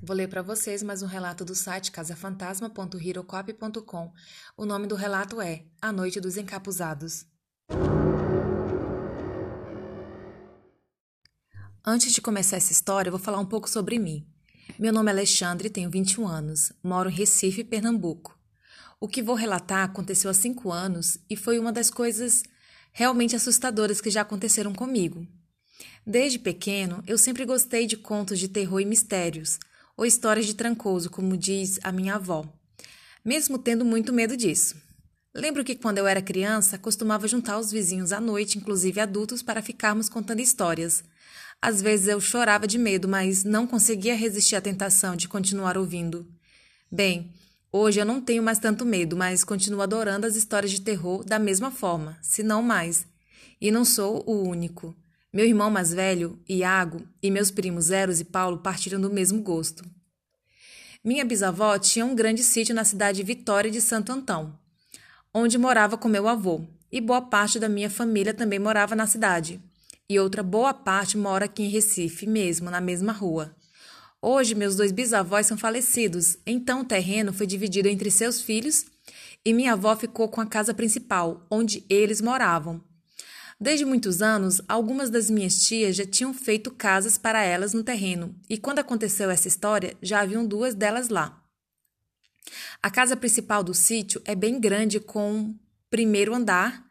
Vou ler para vocês mais um relato do site casafantasma.hirocop.com. O nome do relato é A Noite dos Encapuzados. Antes de começar essa história, vou falar um pouco sobre mim. Meu nome é Alexandre, tenho 21 anos, moro em Recife, Pernambuco. O que vou relatar aconteceu há 5 anos e foi uma das coisas realmente assustadoras que já aconteceram comigo. Desde pequeno, eu sempre gostei de contos de terror e mistérios, ou histórias de trancoso, como diz a minha avó, mesmo tendo muito medo disso. Lembro que quando eu era criança, costumava juntar os vizinhos à noite, inclusive adultos, para ficarmos contando histórias. Às vezes eu chorava de medo, mas não conseguia resistir à tentação de continuar ouvindo. Bem, hoje eu não tenho mais tanto medo, mas continuo adorando as histórias de terror da mesma forma, se não mais. E não sou o único. Meu irmão mais velho, Iago, e meus primos Eros e Paulo partiram do mesmo gosto. Minha bisavó tinha um grande sítio na cidade de Vitória de Santo Antão, onde morava com meu avô, e boa parte da minha família também morava na cidade. E outra boa parte mora aqui em Recife mesmo, na mesma rua. Hoje meus dois bisavós são falecidos, então o terreno foi dividido entre seus filhos e minha avó ficou com a casa principal, onde eles moravam. Desde muitos anos, algumas das minhas tias já tinham feito casas para elas no terreno, e quando aconteceu essa história, já haviam duas delas lá. A casa principal do sítio é bem grande, com primeiro andar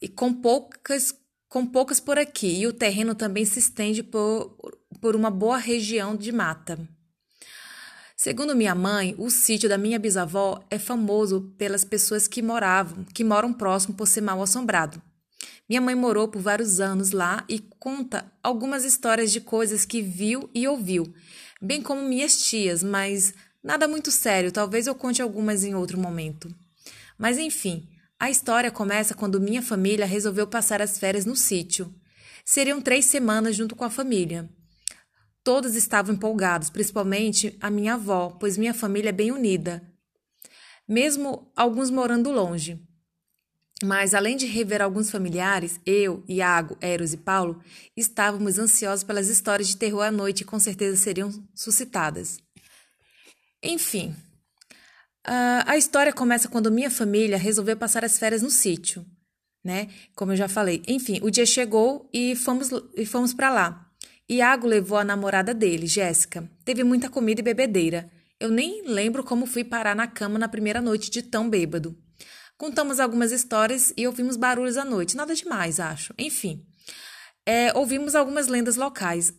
e com poucas, com poucas por aqui, e o terreno também se estende por, por uma boa região de mata. Segundo minha mãe, o sítio da minha bisavó é famoso pelas pessoas que moravam, que moram próximo por ser mal assombrado. Minha mãe morou por vários anos lá e conta algumas histórias de coisas que viu e ouviu, bem como minhas tias, mas nada muito sério, talvez eu conte algumas em outro momento. Mas enfim, a história começa quando minha família resolveu passar as férias no sítio. Seriam três semanas junto com a família. Todos estavam empolgados, principalmente a minha avó, pois minha família é bem unida, mesmo alguns morando longe. Mas, além de rever alguns familiares, eu, Iago, Eros e Paulo estávamos ansiosos pelas histórias de terror à noite que com certeza seriam suscitadas. Enfim, a história começa quando minha família resolveu passar as férias no sítio, né? Como eu já falei. Enfim, o dia chegou e fomos, e fomos para lá. Iago levou a namorada dele, Jéssica. Teve muita comida e bebedeira. Eu nem lembro como fui parar na cama na primeira noite de tão bêbado. Contamos algumas histórias e ouvimos barulhos à noite. Nada demais, acho. Enfim. É, ouvimos algumas lendas locais,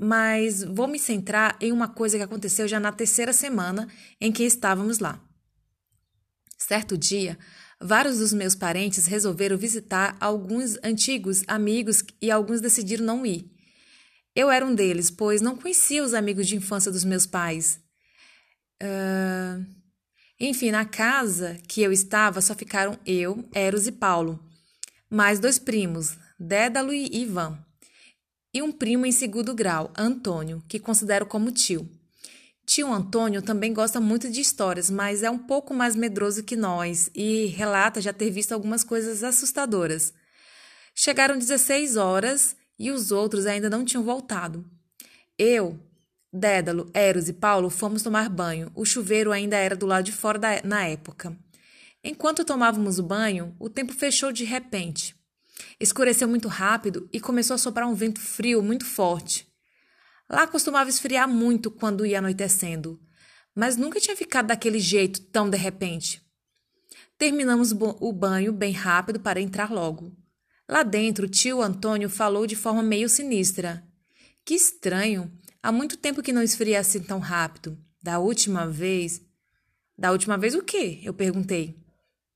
mas vou me centrar em uma coisa que aconteceu já na terceira semana em que estávamos lá. Certo dia, vários dos meus parentes resolveram visitar alguns antigos amigos e alguns decidiram não ir. Eu era um deles, pois não conhecia os amigos de infância dos meus pais. Uh, enfim, na casa que eu estava só ficaram eu, Eros e Paulo, mais dois primos, Dédalo e Ivan, e um primo em segundo grau, Antônio, que considero como tio. Tio Antônio também gosta muito de histórias, mas é um pouco mais medroso que nós e relata já ter visto algumas coisas assustadoras. Chegaram 16 horas e os outros ainda não tinham voltado. Eu, Dédalo, Eros e Paulo fomos tomar banho. O chuveiro ainda era do lado de fora da, na época. Enquanto tomávamos o banho, o tempo fechou de repente. Escureceu muito rápido e começou a soprar um vento frio muito forte. Lá costumava esfriar muito quando ia anoitecendo, mas nunca tinha ficado daquele jeito tão de repente. Terminamos o banho bem rápido para entrar logo. Lá dentro, o tio Antônio falou de forma meio sinistra. Que estranho! Há muito tempo que não esfria assim tão rápido. Da última vez. Da última vez o quê? Eu perguntei.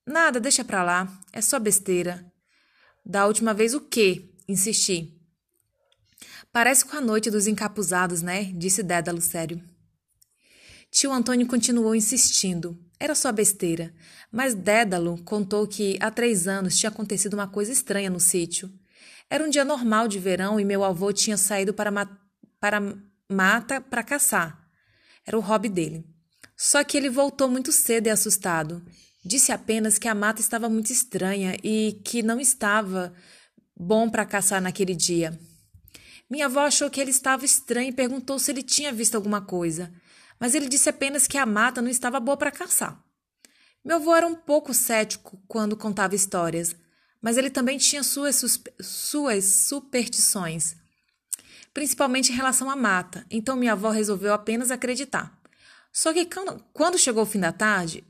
Nada, deixa pra lá. É só besteira. Da última vez o quê? Insisti. Parece com a noite dos encapuzados, né? Disse Dédalo sério. Tio Antônio continuou insistindo. Era só besteira. Mas Dédalo contou que há três anos tinha acontecido uma coisa estranha no sítio. Era um dia normal de verão e meu avô tinha saído para, para mata para caçar. Era o hobby dele. Só que ele voltou muito cedo e assustado. Disse apenas que a mata estava muito estranha e que não estava bom para caçar naquele dia. Minha avó achou que ele estava estranho e perguntou se ele tinha visto alguma coisa, mas ele disse apenas que a mata não estava boa para caçar. Meu avô era um pouco cético quando contava histórias, mas ele também tinha suas, suas superstições, principalmente em relação à mata, então minha avó resolveu apenas acreditar. Só que quando chegou o fim da tarde,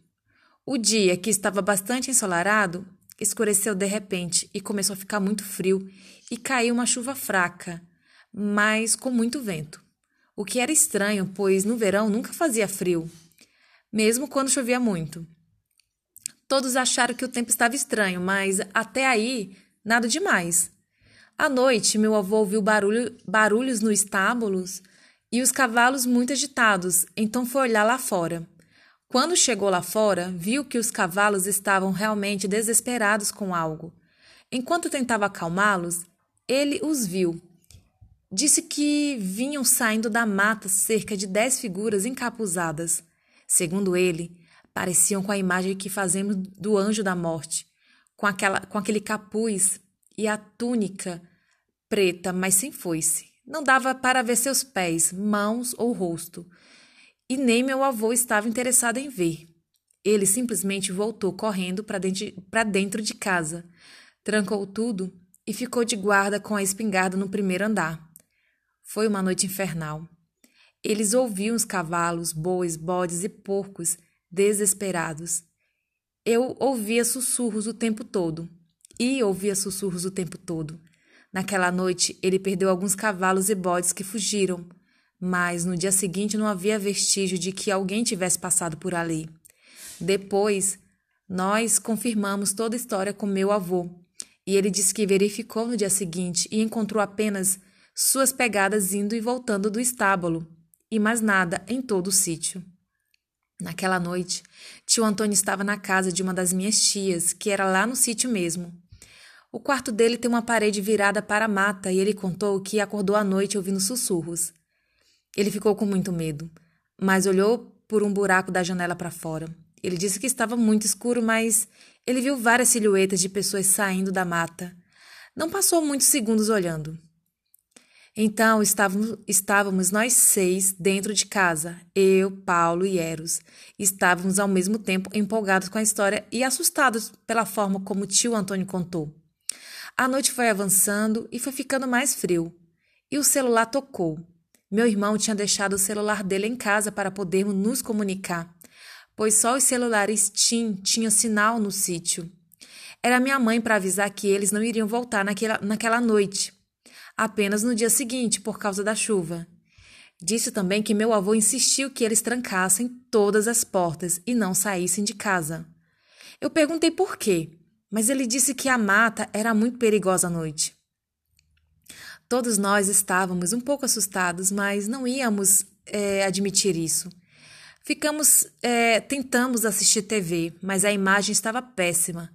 o dia, que estava bastante ensolarado, escureceu de repente e começou a ficar muito frio e caiu uma chuva fraca, mas com muito vento. O que era estranho, pois no verão nunca fazia frio, mesmo quando chovia muito. Todos acharam que o tempo estava estranho, mas até aí nada demais. À noite, meu avô ouviu barulho, barulhos no estábulos e os cavalos muito agitados, então foi olhar lá fora. Quando chegou lá fora, viu que os cavalos estavam realmente desesperados com algo. Enquanto tentava acalmá-los, ele os viu. Disse que vinham saindo da mata cerca de dez figuras encapuzadas. Segundo ele, pareciam com a imagem que fazemos do anjo da morte, com, aquela, com aquele capuz e a túnica preta, mas sem foice. Não dava para ver seus pés, mãos ou rosto. E nem meu avô estava interessado em ver. Ele simplesmente voltou correndo para dentro, de casa, trancou tudo e ficou de guarda com a espingarda no primeiro andar. Foi uma noite infernal. Eles ouviam os cavalos, bois, bodes e porcos desesperados. Eu ouvia sussurros o tempo todo. E ouvia sussurros o tempo todo. Naquela noite, ele perdeu alguns cavalos e bodes que fugiram, mas no dia seguinte não havia vestígio de que alguém tivesse passado por ali. Depois, nós confirmamos toda a história com meu avô, e ele disse que verificou no dia seguinte e encontrou apenas suas pegadas indo e voltando do estábulo, e mais nada em todo o sítio. Naquela noite, tio Antônio estava na casa de uma das minhas tias, que era lá no sítio mesmo. O quarto dele tem uma parede virada para a mata e ele contou que acordou à noite ouvindo sussurros. Ele ficou com muito medo, mas olhou por um buraco da janela para fora. Ele disse que estava muito escuro, mas ele viu várias silhuetas de pessoas saindo da mata. Não passou muitos segundos olhando. Então estávamos, estávamos nós seis dentro de casa, eu, Paulo e Eros. Estávamos ao mesmo tempo empolgados com a história e assustados pela forma como o tio Antônio contou. A noite foi avançando e foi ficando mais frio. E o celular tocou. Meu irmão tinha deixado o celular dele em casa para podermos nos comunicar, pois só os celulares TIM tinham sinal no sítio. Era minha mãe para avisar que eles não iriam voltar naquela, naquela noite apenas no dia seguinte por causa da chuva. Disse também que meu avô insistiu que eles trancassem todas as portas e não saíssem de casa. Eu perguntei por quê, mas ele disse que a mata era muito perigosa à noite. Todos nós estávamos um pouco assustados, mas não íamos é, admitir isso. Ficamos, é, tentamos assistir TV, mas a imagem estava péssima.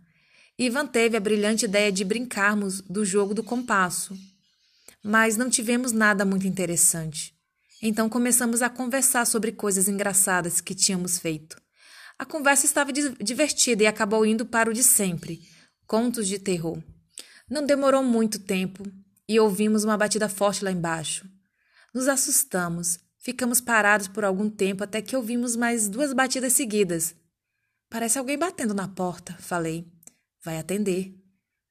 Ivan teve a brilhante ideia de brincarmos do jogo do compasso, mas não tivemos nada muito interessante. Então começamos a conversar sobre coisas engraçadas que tínhamos feito. A conversa estava divertida e acabou indo para o de sempre contos de terror. Não demorou muito tempo e ouvimos uma batida forte lá embaixo. Nos assustamos, ficamos parados por algum tempo até que ouvimos mais duas batidas seguidas. Parece alguém batendo na porta, falei. Vai atender.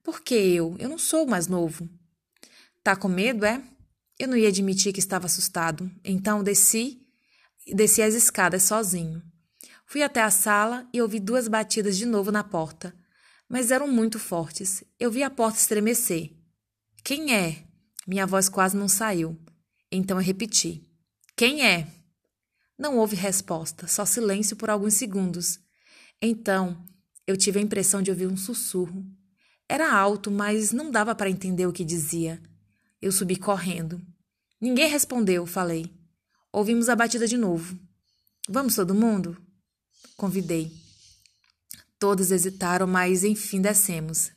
Por que eu? Eu não sou mais novo. Tá com medo, é? Eu não ia admitir que estava assustado, então desci, desci as escadas sozinho. Fui até a sala e ouvi duas batidas de novo na porta, mas eram muito fortes. Eu vi a porta estremecer. Quem é? Minha voz quase não saiu. Então eu repeti: Quem é? Não houve resposta, só silêncio por alguns segundos. Então eu tive a impressão de ouvir um sussurro. Era alto, mas não dava para entender o que dizia. Eu subi correndo. Ninguém respondeu, falei. Ouvimos a batida de novo. Vamos todo mundo? Convidei. Todos hesitaram, mas enfim descemos.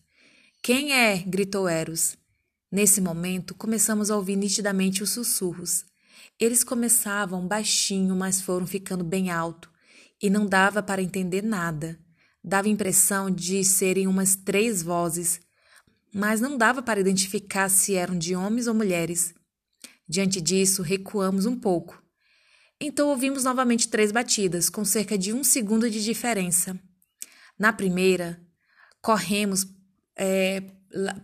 Quem é? gritou Eros. Nesse momento, começamos a ouvir nitidamente os sussurros. Eles começavam baixinho, mas foram ficando bem alto, e não dava para entender nada. Dava a impressão de serem umas três vozes, mas não dava para identificar se eram de homens ou mulheres. Diante disso, recuamos um pouco. Então ouvimos novamente três batidas, com cerca de um segundo de diferença. Na primeira, corremos é,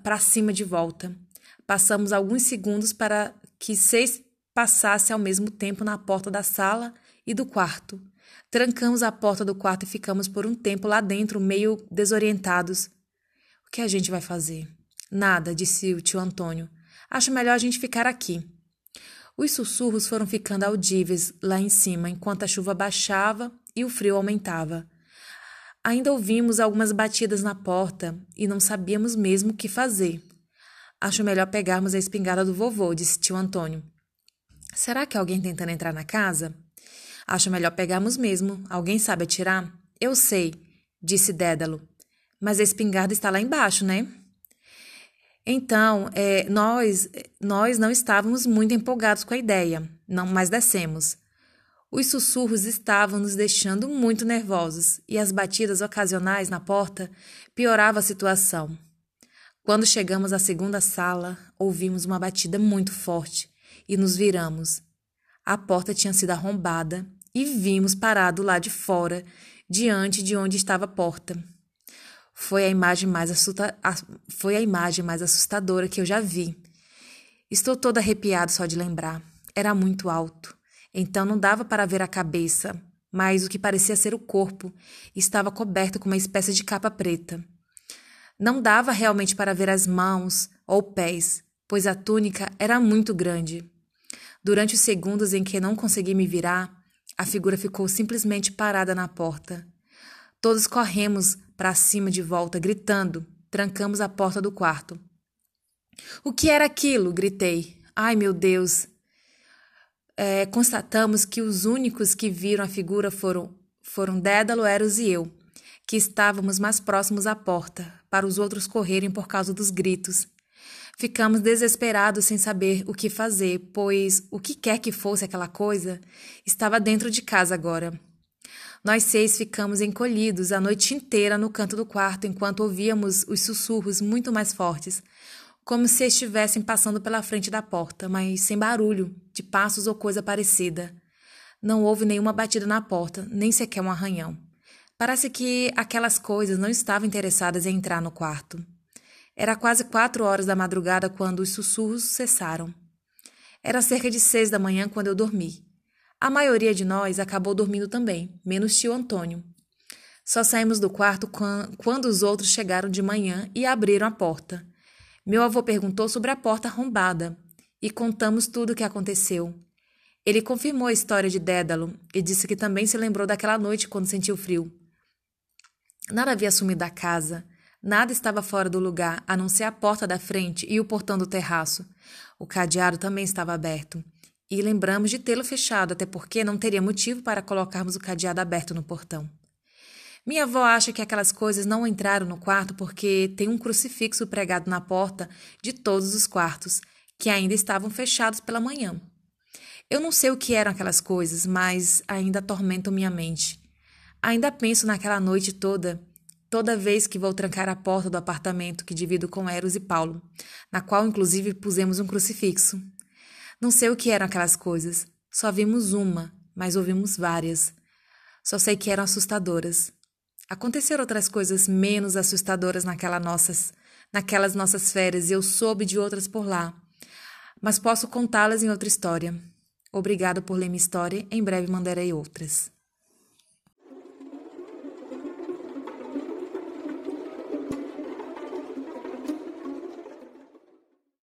para cima de volta. Passamos alguns segundos para que seis passasse ao mesmo tempo na porta da sala e do quarto. Trancamos a porta do quarto e ficamos por um tempo lá dentro, meio desorientados. O que a gente vai fazer? Nada, disse o tio Antônio. Acho melhor a gente ficar aqui. Os sussurros foram ficando audíveis lá em cima, enquanto a chuva baixava e o frio aumentava. Ainda ouvimos algumas batidas na porta e não sabíamos mesmo o que fazer. Acho melhor pegarmos a espingarda do vovô, disse tio Antônio. Será que alguém tentando entrar na casa? Acho melhor pegarmos mesmo. Alguém sabe atirar? Eu sei, disse Dédalo. Mas a espingarda está lá embaixo, né? Então, é, nós, nós não estávamos muito empolgados com a ideia, não, mas descemos. Os sussurros estavam nos deixando muito nervosos e as batidas ocasionais na porta pioravam a situação. Quando chegamos à segunda sala, ouvimos uma batida muito forte e nos viramos. A porta tinha sido arrombada e vimos parado lá de fora, diante de onde estava a porta. Foi a imagem mais, assusta... Foi a imagem mais assustadora que eu já vi. Estou todo arrepiado só de lembrar. Era muito alto, então não dava para ver a cabeça, mas o que parecia ser o corpo estava coberto com uma espécie de capa preta. Não dava realmente para ver as mãos ou pés, pois a túnica era muito grande. Durante os segundos em que não consegui me virar, a figura ficou simplesmente parada na porta. Todos corremos para cima de volta, gritando. Trancamos a porta do quarto. O que era aquilo? gritei. Ai, meu Deus! É, constatamos que os únicos que viram a figura foram, foram Dédalo, Eros e eu, que estávamos mais próximos à porta, para os outros correrem por causa dos gritos. Ficamos desesperados sem saber o que fazer, pois o que quer que fosse aquela coisa estava dentro de casa agora. Nós seis ficamos encolhidos a noite inteira no canto do quarto enquanto ouvíamos os sussurros muito mais fortes, como se estivessem passando pela frente da porta, mas sem barulho, de passos ou coisa parecida. Não houve nenhuma batida na porta, nem sequer um arranhão. Parece que aquelas coisas não estavam interessadas em entrar no quarto. Era quase quatro horas da madrugada quando os sussurros cessaram. Era cerca de seis da manhã quando eu dormi. A maioria de nós acabou dormindo também, menos tio Antônio. Só saímos do quarto quando os outros chegaram de manhã e abriram a porta. Meu avô perguntou sobre a porta arrombada e contamos tudo o que aconteceu. Ele confirmou a história de Dédalo e disse que também se lembrou daquela noite quando sentiu frio. Nada havia sumido da casa, Nada estava fora do lugar, a não ser a porta da frente e o portão do terraço. O cadeado também estava aberto. E lembramos de tê-lo fechado, até porque não teria motivo para colocarmos o cadeado aberto no portão. Minha avó acha que aquelas coisas não entraram no quarto porque tem um crucifixo pregado na porta de todos os quartos, que ainda estavam fechados pela manhã. Eu não sei o que eram aquelas coisas, mas ainda atormentam minha mente. Ainda penso naquela noite toda toda vez que vou trancar a porta do apartamento que divido com Eros e Paulo, na qual inclusive pusemos um crucifixo. Não sei o que eram aquelas coisas, só vimos uma, mas ouvimos várias. Só sei que eram assustadoras. Aconteceram outras coisas menos assustadoras naquela nossas, naquelas nossas férias e eu soube de outras por lá. Mas posso contá-las em outra história. Obrigado por ler minha história, em breve mandarei outras.